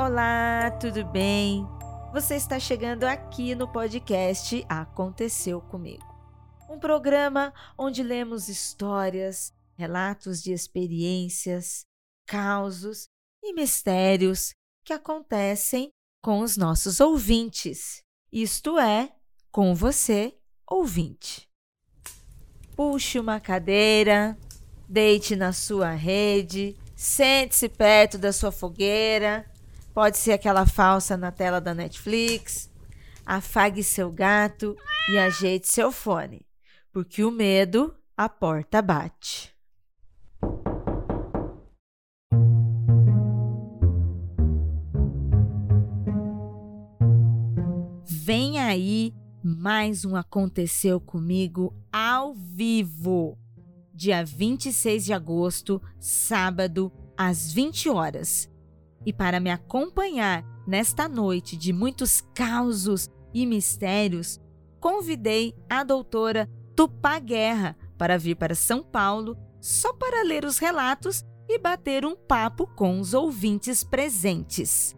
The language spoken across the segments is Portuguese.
Olá, tudo bem? Você está chegando aqui no podcast Aconteceu Comigo. Um programa onde lemos histórias, relatos de experiências, causos e mistérios que acontecem com os nossos ouvintes, isto é, com você, ouvinte. Puxe uma cadeira, deite na sua rede, sente-se perto da sua fogueira, pode ser aquela falsa na tela da Netflix. Afague seu gato e ajeite seu fone, porque o medo a porta bate. Vem aí mais um Aconteceu Comigo ao vivo, dia 26 de agosto, sábado, às 20 horas. E para me acompanhar nesta noite de muitos causos e mistérios, convidei a doutora Tupá Guerra para vir para São Paulo só para ler os relatos e bater um papo com os ouvintes presentes.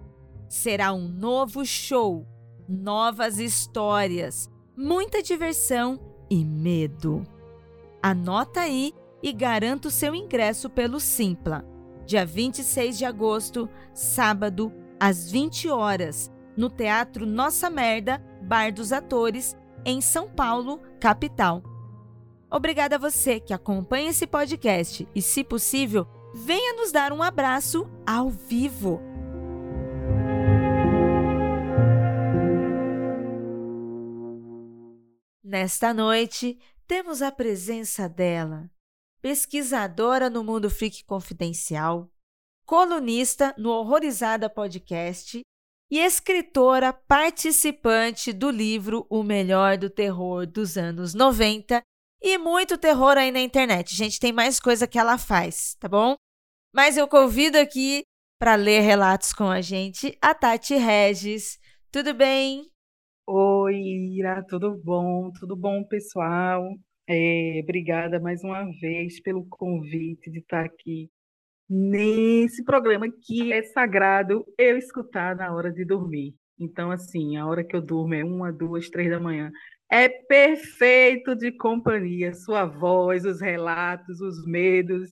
Será um novo show novas histórias, muita diversão e medo. Anota aí e garanta o seu ingresso pelo Simpla, dia 26 de agosto, sábado, às 20 horas, no Teatro Nossa Merda, Bar dos Atores, em São Paulo, capital. Obrigada a você que acompanha esse podcast e, se possível, venha nos dar um abraço ao vivo. Nesta noite, temos a presença dela, pesquisadora no Mundo Freak Confidencial, colunista no Horrorizada Podcast e escritora participante do livro O Melhor do Terror dos anos 90 e muito terror aí na internet. Gente, tem mais coisa que ela faz, tá bom? Mas eu convido aqui para ler relatos com a gente a Tati Regis. Tudo bem? Oi, Ira, tudo bom? Tudo bom, pessoal? É, obrigada mais uma vez pelo convite de estar aqui nesse programa que é sagrado eu escutar na hora de dormir. Então, assim, a hora que eu durmo é uma, duas, três da manhã. É perfeito de companhia, sua voz, os relatos, os medos.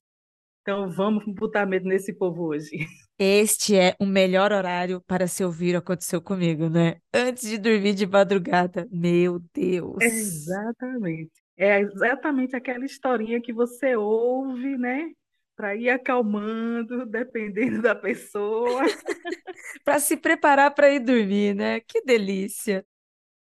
Então, vamos botar medo nesse povo hoje. Este é o melhor horário para se ouvir o aconteceu comigo, né? Antes de dormir de madrugada. Meu Deus. Exatamente. É exatamente aquela historinha que você ouve, né? Para ir acalmando, dependendo da pessoa. para se preparar para ir dormir, né? Que delícia.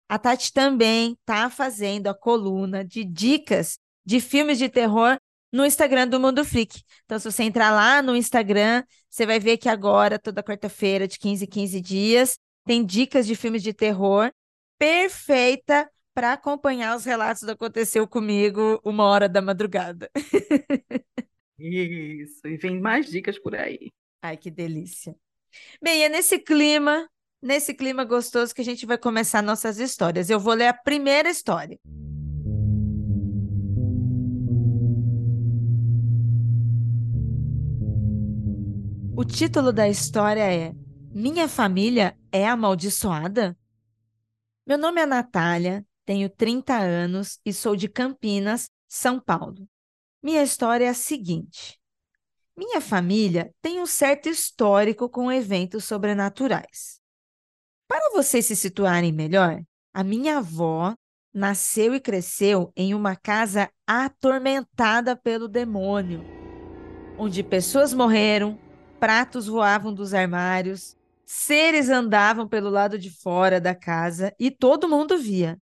A Tati também está fazendo a coluna de dicas de filmes de terror no Instagram do Mundo Freak. Então, se você entrar lá no Instagram, você vai ver que agora, toda quarta-feira, de 15 em 15 dias, tem dicas de filmes de terror perfeita para acompanhar os relatos do Aconteceu Comigo uma hora da madrugada. Isso, e vem mais dicas por aí. Ai, que delícia. Bem, é nesse clima, nesse clima gostoso que a gente vai começar nossas histórias. Eu vou ler a primeira história. O título da história é Minha família é amaldiçoada? Meu nome é Natália, tenho 30 anos e sou de Campinas, São Paulo. Minha história é a seguinte: minha família tem um certo histórico com eventos sobrenaturais. Para vocês se situarem melhor, a minha avó nasceu e cresceu em uma casa atormentada pelo demônio, onde pessoas morreram, pratos voavam dos armários, seres andavam pelo lado de fora da casa e todo mundo via,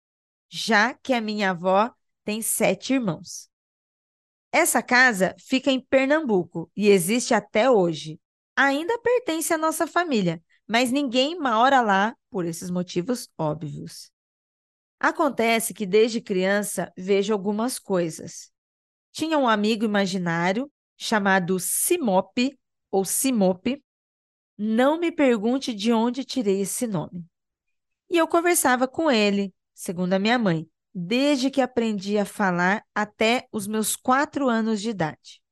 já que a minha avó tem sete irmãos. Essa casa fica em Pernambuco e existe até hoje. Ainda pertence à nossa família, mas ninguém mora lá por esses motivos óbvios. Acontece que desde criança vejo algumas coisas. Tinha um amigo imaginário chamado Simope ou Simope, não me pergunte de onde tirei esse nome. E eu conversava com ele, segundo a minha mãe, desde que aprendi a falar até os meus quatro anos de idade.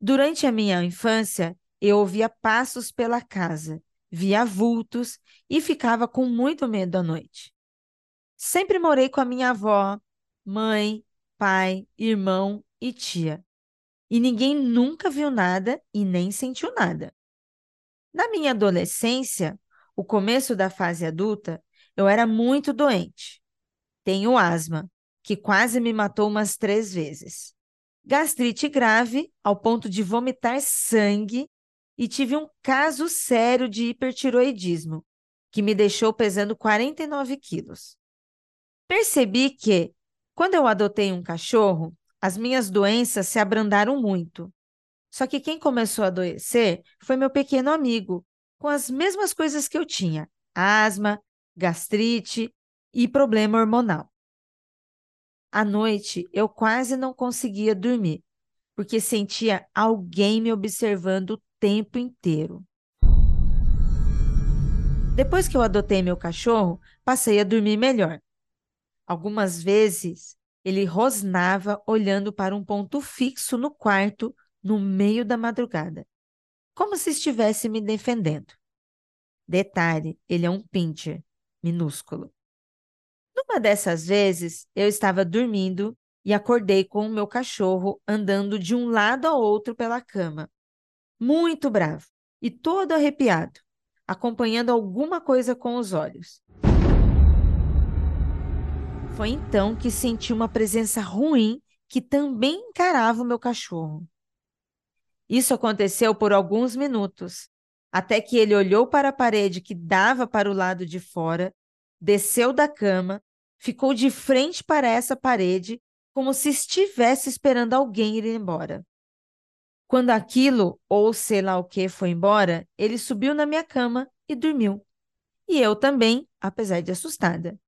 Durante a minha infância, eu ouvia passos pela casa via vultos e ficava com muito medo à noite. Sempre morei com a minha avó, mãe, pai, irmão e tia. E ninguém nunca viu nada e nem sentiu nada. Na minha adolescência, o começo da fase adulta, eu era muito doente. Tenho asma, que quase me matou umas três vezes. Gastrite grave, ao ponto de vomitar sangue, e tive um caso sério de hipertiroidismo, que me deixou pesando 49 quilos. Percebi que, quando eu adotei um cachorro, as minhas doenças se abrandaram muito. Só que quem começou a adoecer foi meu pequeno amigo, com as mesmas coisas que eu tinha: asma, gastrite e problema hormonal. À noite, eu quase não conseguia dormir, porque sentia alguém me observando o tempo inteiro. Depois que eu adotei meu cachorro, passei a dormir melhor. Algumas vezes ele rosnava olhando para um ponto fixo no quarto no meio da madrugada, como se estivesse me defendendo. Detalhe: ele é um pincher minúsculo. Numa dessas vezes, eu estava dormindo e acordei com o meu cachorro andando de um lado ao outro pela cama, muito bravo e todo arrepiado, acompanhando alguma coisa com os olhos. Foi então que senti uma presença ruim que também encarava o meu cachorro. Isso aconteceu por alguns minutos, até que ele olhou para a parede que dava para o lado de fora, desceu da cama, ficou de frente para essa parede, como se estivesse esperando alguém ir embora. Quando aquilo, ou sei lá o que, foi embora, ele subiu na minha cama e dormiu. E eu também, apesar de assustada.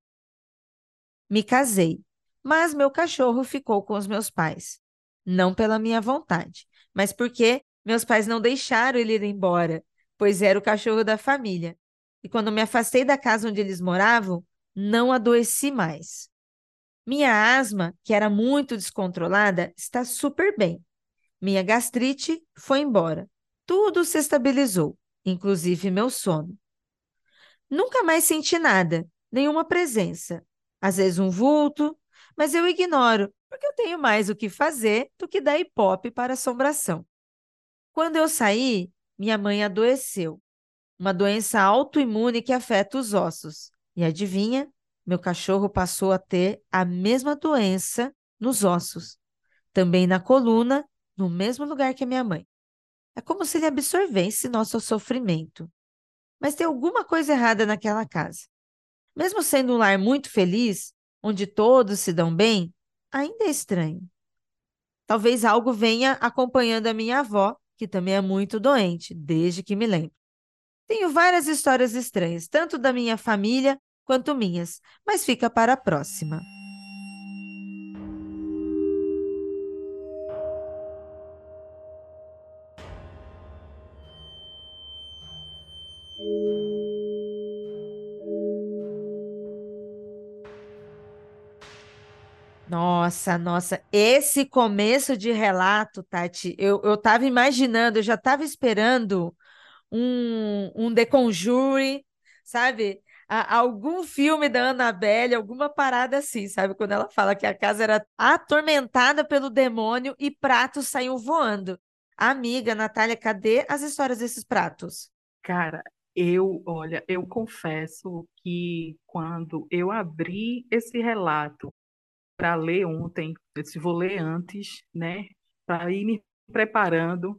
Me casei, mas meu cachorro ficou com os meus pais. Não pela minha vontade, mas porque meus pais não deixaram ele ir embora, pois era o cachorro da família. E quando me afastei da casa onde eles moravam, não adoeci mais. Minha asma, que era muito descontrolada, está super bem. Minha gastrite foi embora. Tudo se estabilizou, inclusive meu sono. Nunca mais senti nada, nenhuma presença, às vezes um vulto, mas eu ignoro, porque eu tenho mais o que fazer do que dar hipop para assombração. Quando eu saí, minha mãe adoeceu. Uma doença autoimune que afeta os ossos. E adivinha? Meu cachorro passou a ter a mesma doença nos ossos. Também na coluna, no mesmo lugar que a minha mãe. É como se ele absorvesse nosso sofrimento. Mas tem alguma coisa errada naquela casa. Mesmo sendo um lar muito feliz, onde todos se dão bem, ainda é estranho. Talvez algo venha acompanhando a minha avó, que também é muito doente, desde que me lembro. Tenho várias histórias estranhas, tanto da minha família quanto minhas, mas fica para a próxima. Nossa, nossa, esse começo de relato, Tati, eu, eu tava imaginando, eu já tava esperando um, um The Conjuring, sabe? A, algum filme da Annabelle, alguma parada assim, sabe? Quando ela fala que a casa era atormentada pelo demônio e pratos saíam voando. Amiga, Natália, cadê as histórias desses pratos? Cara, eu, olha, eu confesso que quando eu abri esse relato para ler ontem, eu disse, vou ler antes, né, para ir me preparando.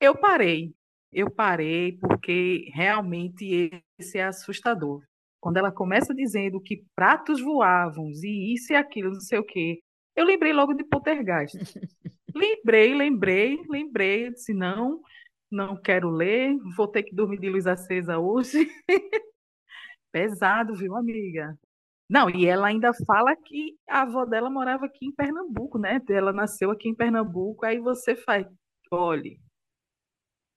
Eu parei, eu parei porque realmente esse é assustador. Quando ela começa dizendo que pratos voavam e isso e aquilo, não sei o quê, eu lembrei logo de Poltergeist. lembrei, lembrei, lembrei, disse, não, não quero ler, vou ter que dormir de luz acesa hoje. Pesado, viu, amiga? Não, e ela ainda fala que a avó dela morava aqui em Pernambuco, né? Ela nasceu aqui em Pernambuco, aí você faz, olhe,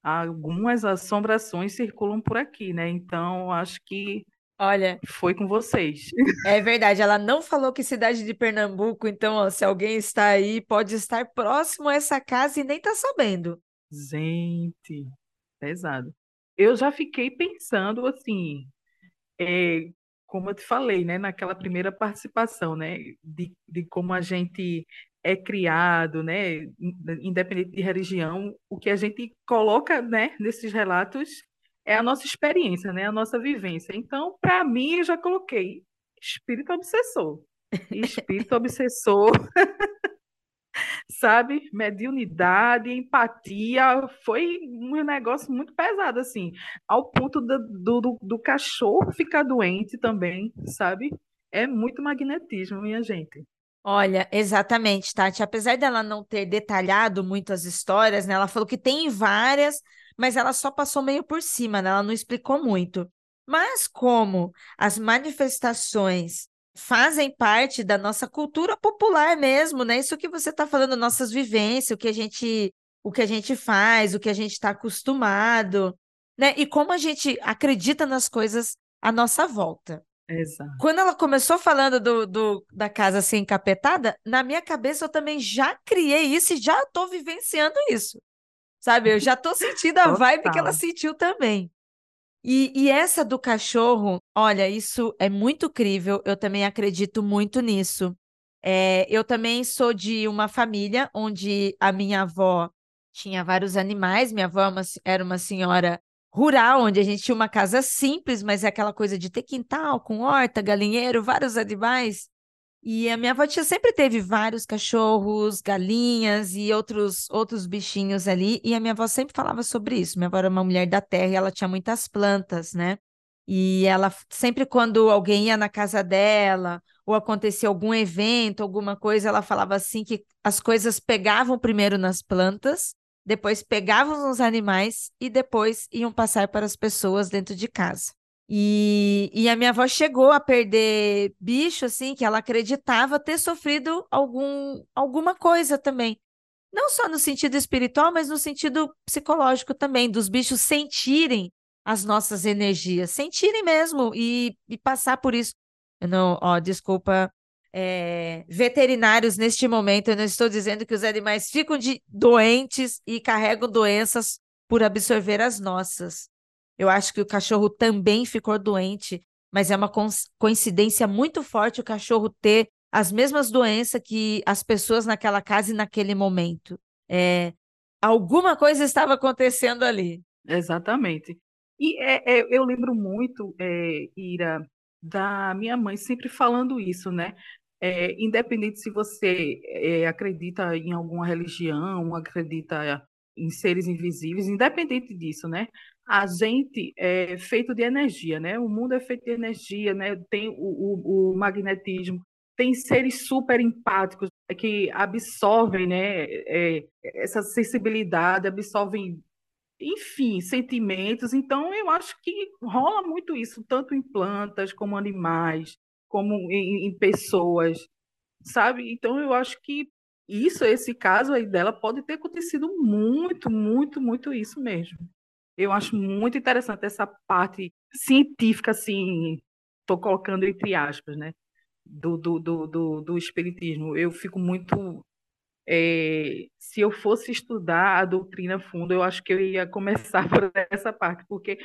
algumas assombrações circulam por aqui, né? Então, acho que Olha, foi com vocês. é verdade, ela não falou que cidade de Pernambuco, então, ó, se alguém está aí, pode estar próximo a essa casa e nem tá sabendo. Gente, pesado. eu já fiquei pensando assim, é, como eu te falei, né, naquela primeira participação, né, de, de como a gente é criado, né, independente de religião, o que a gente coloca, né, nesses relatos é a nossa experiência, né, a nossa vivência. Então, para mim, eu já coloquei espírito obsessor. Espírito obsessor sabe? Mediunidade, empatia, foi um negócio muito pesado, assim, ao ponto do, do, do cachorro ficar doente também, sabe? É muito magnetismo, minha gente. Olha, exatamente, Tati. Apesar dela não ter detalhado muito as histórias, né? Ela falou que tem várias, mas ela só passou meio por cima, né? Ela não explicou muito. Mas como as manifestações fazem parte da nossa cultura popular mesmo, né? Isso que você está falando, nossas vivências, o que a gente, o que a gente faz, o que a gente está acostumado, né? E como a gente acredita nas coisas à nossa volta. Exato. Quando ela começou falando do, do, da casa assim encapetada, na minha cabeça eu também já criei isso e já estou vivenciando isso. Sabe? Eu já estou sentindo a vibe que ela sentiu também. E, e, essa do cachorro, olha, isso é muito crível, eu também acredito muito nisso. É, eu também sou de uma família onde a minha avó tinha vários animais, minha avó é era uma senhora rural, onde a gente tinha uma casa simples, mas é aquela coisa de ter quintal com horta, galinheiro, vários animais. E a minha avó tia sempre teve vários cachorros, galinhas e outros outros bichinhos ali. E a minha avó sempre falava sobre isso. Minha avó era uma mulher da terra e ela tinha muitas plantas, né? E ela sempre quando alguém ia na casa dela ou acontecia algum evento, alguma coisa, ela falava assim que as coisas pegavam primeiro nas plantas, depois pegavam nos animais e depois iam passar para as pessoas dentro de casa. E, e a minha avó chegou a perder bicho, assim, que ela acreditava ter sofrido algum, alguma coisa também. Não só no sentido espiritual, mas no sentido psicológico também, dos bichos sentirem as nossas energias, sentirem mesmo e, e passar por isso. Eu não, ó, desculpa, é, veterinários neste momento, eu não estou dizendo que os animais ficam de, doentes e carregam doenças por absorver as nossas. Eu acho que o cachorro também ficou doente, mas é uma coincidência muito forte o cachorro ter as mesmas doenças que as pessoas naquela casa e naquele momento. É, alguma coisa estava acontecendo ali. Exatamente. E é, é, eu lembro muito, é, Ira, da minha mãe sempre falando isso, né? É, independente se você é, acredita em alguma religião, acredita em seres invisíveis, independente disso, né? a gente é feito de energia, né? O mundo é feito de energia, né? Tem o, o, o magnetismo, tem seres super empáticos que absorvem, né? É, essa sensibilidade, absorvem, enfim, sentimentos. Então, eu acho que rola muito isso, tanto em plantas como animais, como em, em pessoas, sabe? Então, eu acho que isso, esse caso aí dela, pode ter acontecido muito, muito, muito isso mesmo. Eu acho muito interessante essa parte científica, assim, estou colocando entre aspas, né? Do, do, do, do, do espiritismo. Eu fico muito. É, se eu fosse estudar a doutrina fundo, eu acho que eu ia começar por essa parte, porque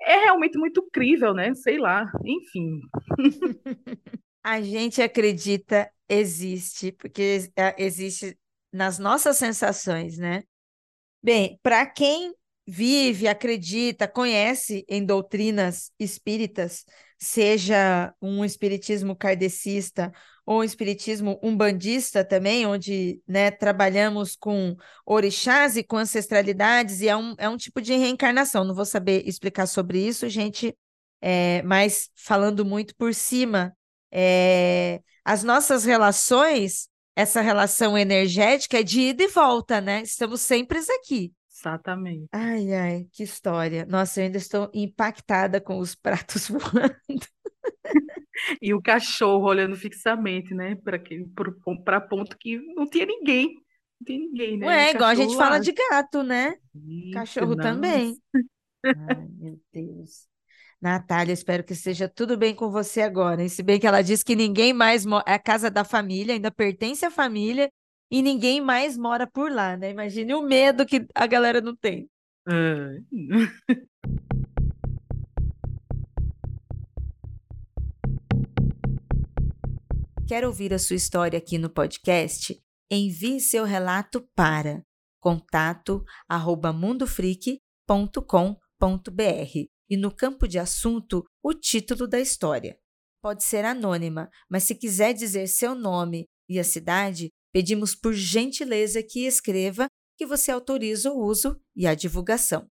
é realmente muito crível, né? Sei lá, enfim. A gente acredita existe, porque é, existe nas nossas sensações, né? Bem, para quem vive, acredita, conhece em doutrinas espíritas, seja um espiritismo kardecista ou um espiritismo umbandista também, onde né, trabalhamos com orixás e com ancestralidades, e é um, é um tipo de reencarnação. Não vou saber explicar sobre isso, gente, é, mas falando muito por cima. É, as nossas relações, essa relação energética é de ida e volta, né? Estamos sempre aqui. Exatamente. Ai, ai, que história. Nossa, eu ainda estou impactada com os pratos voando. E o cachorro olhando fixamente, né? Para ponto que não tinha ninguém. Não tinha ninguém, né? Ué, igual a gente fala de gato, né? Eita, cachorro nossa. também. Ai, meu Deus. Natália, espero que esteja tudo bem com você agora. E se bem que ela disse que ninguém mais. É a casa da família, ainda pertence à família e ninguém mais mora por lá, né? Imagine o medo que a galera não tem. Quer ouvir a sua história aqui no podcast? Envie seu relato para contato@mundofreak.com.br e no campo de assunto o título da história. Pode ser anônima, mas se quiser dizer seu nome e a cidade, pedimos por gentileza que escreva que você autoriza o uso e a divulgação.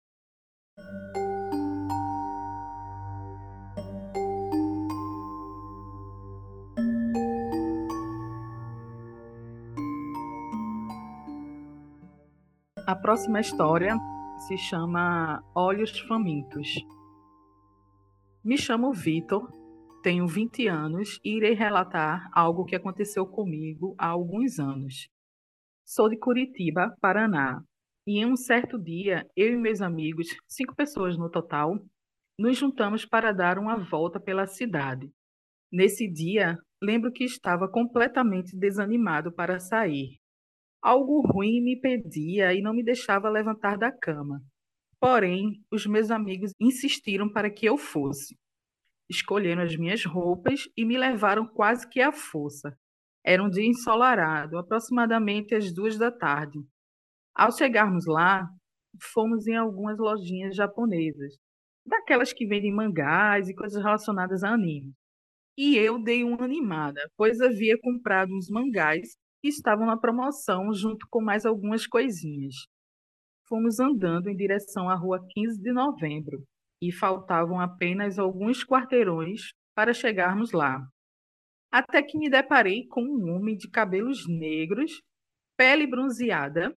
A próxima história se chama Olhos Famintos. Me chamo Vitor, tenho 20 anos e irei relatar algo que aconteceu comigo há alguns anos. Sou de Curitiba, Paraná, e em um certo dia, eu e meus amigos, cinco pessoas no total, nos juntamos para dar uma volta pela cidade. Nesse dia, lembro que estava completamente desanimado para sair, Algo ruim me pedia e não me deixava levantar da cama. Porém, os meus amigos insistiram para que eu fosse. Escolheram as minhas roupas e me levaram quase que à força. Era um dia ensolarado, aproximadamente às duas da tarde. Ao chegarmos lá, fomos em algumas lojinhas japonesas, daquelas que vendem mangás e coisas relacionadas a anime. E eu dei uma animada, pois havia comprado uns mangás que estavam na promoção junto com mais algumas coisinhas. Fomos andando em direção à rua 15 de novembro e faltavam apenas alguns quarteirões para chegarmos lá. Até que me deparei com um homem de cabelos negros, pele bronzeada,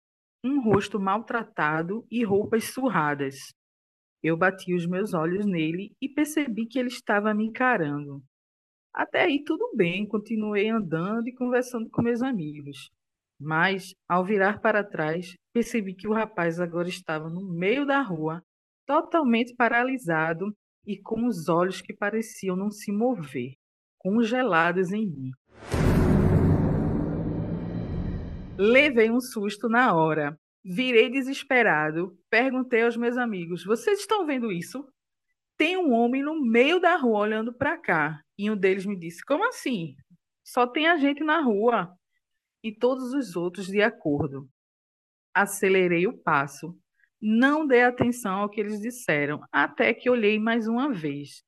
um rosto maltratado e roupas surradas. Eu bati os meus olhos nele e percebi que ele estava me encarando. Até aí tudo bem, continuei andando e conversando com meus amigos. Mas, ao virar para trás, percebi que o rapaz agora estava no meio da rua, totalmente paralisado e com os olhos que pareciam não se mover, congelados em mim. Levei um susto na hora. Virei desesperado, perguntei aos meus amigos: Vocês estão vendo isso? Tem um homem no meio da rua olhando para cá. E um deles me disse: Como assim? Só tem a gente na rua. E todos os outros de acordo. Acelerei o passo. Não dei atenção ao que eles disseram, até que olhei mais uma vez.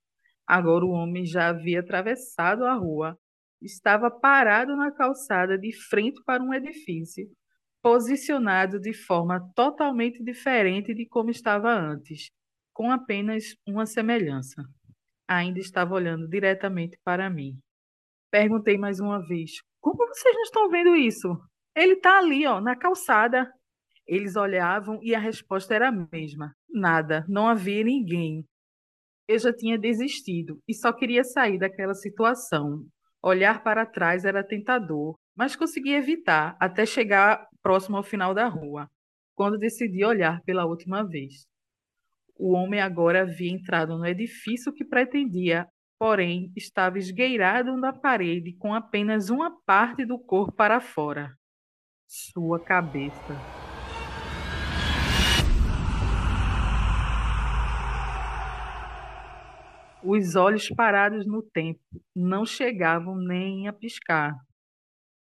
Agora o homem já havia atravessado a rua, estava parado na calçada de frente para um edifício, posicionado de forma totalmente diferente de como estava antes, com apenas uma semelhança ainda estava olhando diretamente para mim. Perguntei mais uma vez: Como vocês não estão vendo isso? Ele está ali, ó, na calçada. Eles olhavam e a resposta era a mesma: nada, não havia ninguém. Eu já tinha desistido e só queria sair daquela situação. Olhar para trás era tentador, mas consegui evitar até chegar próximo ao final da rua, quando decidi olhar pela última vez. O homem agora havia entrado no edifício que pretendia, porém estava esgueirado na parede com apenas uma parte do corpo para fora sua cabeça. Os olhos parados no tempo não chegavam nem a piscar.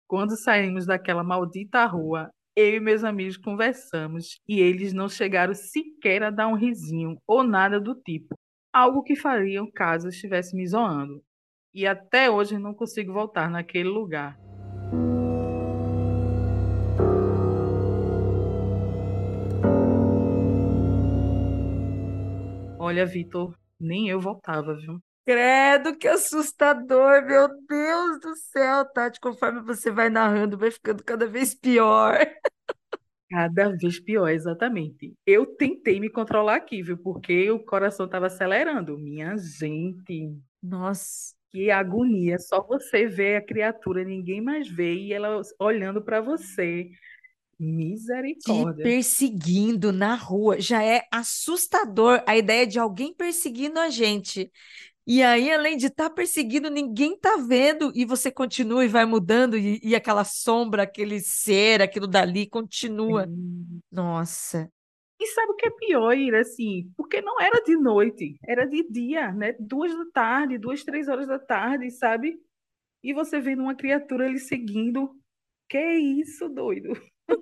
Quando saímos daquela maldita rua, eu e meus amigos conversamos e eles não chegaram sequer a dar um risinho ou nada do tipo, algo que fariam caso estivesse me zoando. E até hoje não consigo voltar naquele lugar. Olha, Vitor, nem eu voltava, viu? Credo, que assustador, meu Deus do céu, Tati. Conforme você vai narrando, vai ficando cada vez pior. Cada vez pior, exatamente. Eu tentei me controlar aqui, viu? Porque o coração estava acelerando. Minha gente. Nossa. Que agonia. Só você vê a criatura, ninguém mais vê, e ela olhando para você. Misericórdia. Te perseguindo na rua. Já é assustador a ideia de alguém perseguindo a gente. E aí, além de estar tá perseguindo, ninguém tá vendo, e você continua e vai mudando, e, e aquela sombra, aquele ser, aquilo dali continua. Sim. Nossa. E sabe o que é pior, Ira? Assim, porque não era de noite, era de dia, né? Duas da tarde, duas, três horas da tarde, sabe? E você vendo uma criatura ali seguindo. Que isso, doido?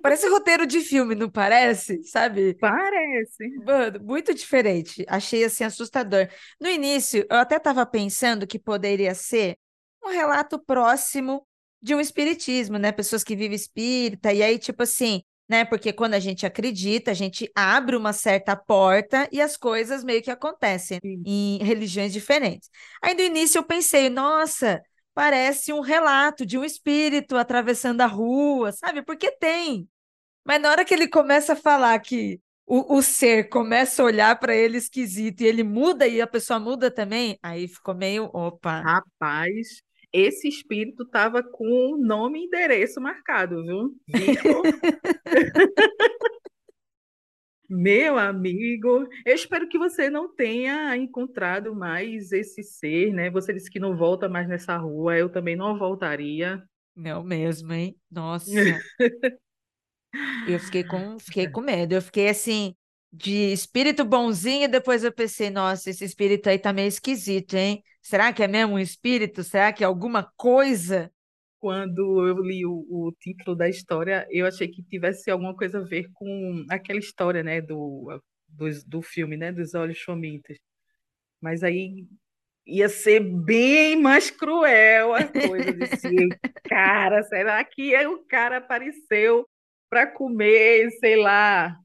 Parece roteiro de filme, não parece? Sabe? Parece. Mano, muito diferente. Achei assim assustador. No início, eu até estava pensando que poderia ser um relato próximo de um espiritismo, né? Pessoas que vivem espírita, e aí, tipo assim, né? Porque quando a gente acredita, a gente abre uma certa porta e as coisas meio que acontecem Sim. em religiões diferentes. Aí no início eu pensei, nossa, parece um relato de um espírito atravessando a rua, sabe? Porque tem. Mas na hora que ele começa a falar que o, o ser começa a olhar para ele esquisito e ele muda e a pessoa muda também, aí ficou meio, opa. Rapaz, esse espírito estava com nome e endereço marcado, viu? Vitor. Meu amigo, eu espero que você não tenha encontrado mais esse ser, né? Você disse que não volta mais nessa rua, eu também não voltaria. Não mesmo, hein? Nossa. Eu fiquei com, fiquei com medo. Eu fiquei assim, de espírito bonzinho, e depois eu pensei, nossa, esse espírito aí tá meio esquisito, hein? Será que é mesmo um espírito? Será que é alguma coisa? Quando eu li o, o título da história, eu achei que tivesse alguma coisa a ver com aquela história, né, do, do, do filme, né, dos Olhos Chomitas. Mas aí ia ser bem mais cruel a coisa. Eu disse, cara, será que o cara apareceu para comer, sei lá,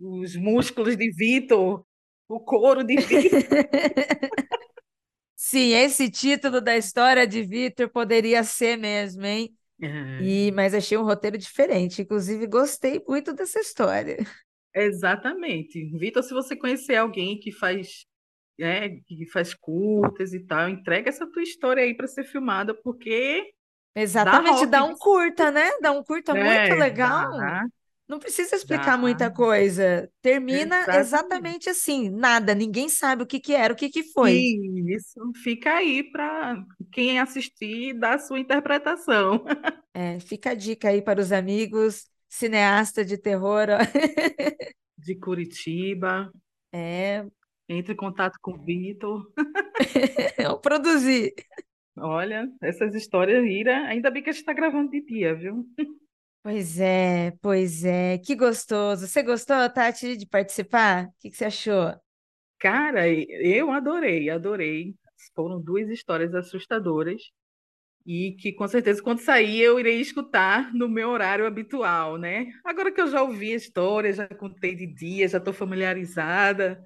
os músculos de Vitor, o couro de Vitor? Sim, esse título da história de Vitor poderia ser mesmo, hein? E, mas achei um roteiro diferente. Inclusive, gostei muito dessa história. Exatamente. Vitor, se você conhecer alguém que faz, né, que faz curtas e tal, entrega essa tua história aí para ser filmada, porque Exatamente, dá, dá um curta, né? Dá um curta é, muito legal. Dá, Não precisa explicar dá. muita coisa. Termina Exatamente. exatamente assim, nada, ninguém sabe o que que era, o que que foi. Isso, fica aí para quem assistir dar a sua interpretação. É, fica a dica aí para os amigos, cineasta de terror. De Curitiba, É, entre em contato com o Vitor. eu produzi. Olha, essas histórias, Ira, ainda bem que a gente está gravando de dia, viu? Pois é, pois é, que gostoso. Você gostou, Tati, de participar? O que que você achou? Cara, eu adorei, adorei. Foram duas histórias assustadoras e que com certeza quando sair eu irei escutar no meu horário habitual, né? Agora que eu já ouvi a história, já contei de dia, já estou familiarizada,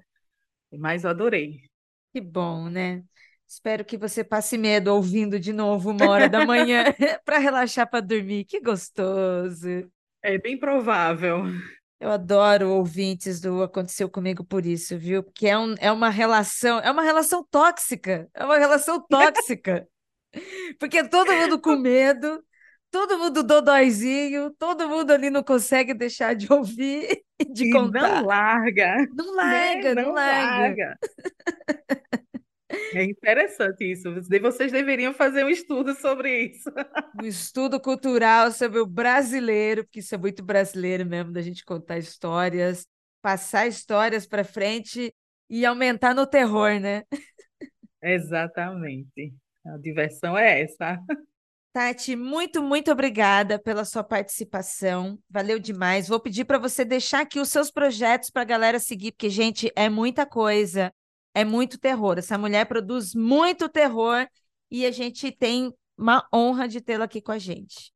mas eu adorei. Que bom, né? Espero que você passe medo ouvindo de novo uma hora da manhã para relaxar para dormir. Que gostoso. É bem provável. Eu adoro ouvintes do Aconteceu Comigo por isso, viu? Porque é, um, é uma relação, é uma relação tóxica. É uma relação tóxica. Porque todo mundo com medo, todo mundo dodóizinho, todo mundo ali não consegue deixar de ouvir e de E contar. não larga, Não né? larga, não Não larga. larga. É interessante isso. Vocês deveriam fazer um estudo sobre isso. Um estudo cultural sobre o brasileiro, porque isso é muito brasileiro mesmo, da gente contar histórias, passar histórias para frente e aumentar no terror, né? Exatamente. A diversão é essa. Tati, muito, muito obrigada pela sua participação. Valeu demais. Vou pedir para você deixar aqui os seus projetos para a galera seguir, porque, gente, é muita coisa, é muito terror. Essa mulher produz muito terror e a gente tem uma honra de tê-la aqui com a gente.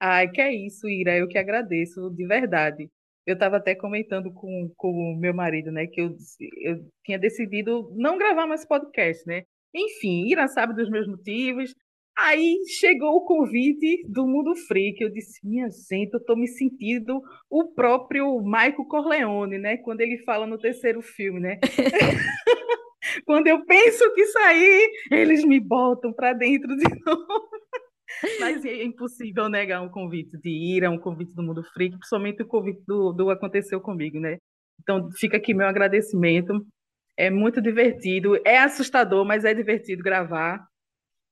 Ai, que é isso, Ira. Eu que agradeço, de verdade. Eu estava até comentando com o meu marido, né, que eu, eu tinha decidido não gravar mais podcast, né? Enfim, Ira sabe dos meus motivos. Aí chegou o convite do Mundo Freak. Eu disse, minha gente, eu estou me sentindo o próprio Michael Corleone, né? Quando ele fala no terceiro filme, né? Quando eu penso que sair, eles me botam para dentro de novo. Mas é impossível negar um convite de ir a um convite do Mundo Freak, principalmente o convite do, do Aconteceu Comigo, né? Então fica aqui meu agradecimento. É muito divertido, é assustador, mas é divertido gravar.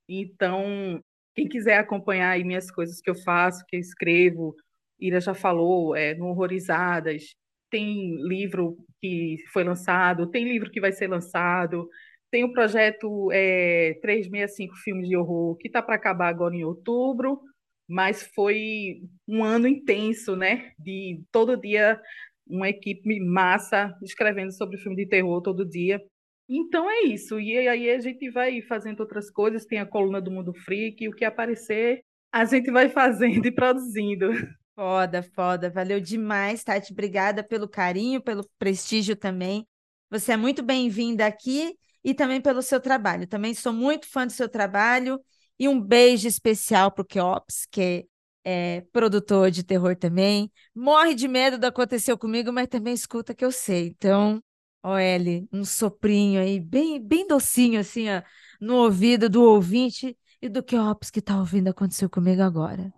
Então, quem quiser acompanhar aí minhas coisas que eu faço, que eu escrevo, Ira já falou, é, no Horrorizadas, tem livro que foi lançado, tem livro que vai ser lançado, tem o projeto é, 365 Filmes de Horror, que está para acabar agora em outubro, mas foi um ano intenso, né? De todo dia uma equipe massa escrevendo sobre filme de terror todo dia. Então é isso. E aí a gente vai fazendo outras coisas, tem a coluna do Mundo Freak, o que aparecer, a gente vai fazendo e produzindo. Foda, foda. Valeu demais, Tati. Obrigada pelo carinho, pelo prestígio também. Você é muito bem-vinda aqui e também pelo seu trabalho. Também sou muito fã do seu trabalho e um beijo especial para o Keops, que é produtor de terror também. Morre de medo do aconteceu comigo, mas também escuta que eu sei. Então, OL, um soprinho aí, bem, bem docinho, assim, ó, no ouvido do ouvinte e do Keops que está ouvindo aconteceu comigo agora.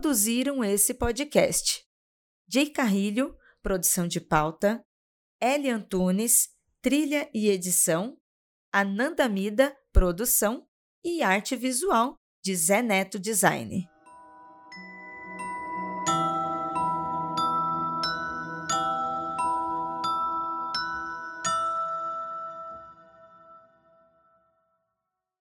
produziram esse podcast. Jay Carrilho, produção de pauta, Eli Antunes, trilha e edição, Ananda Mida, produção e arte visual de Zé Neto Design.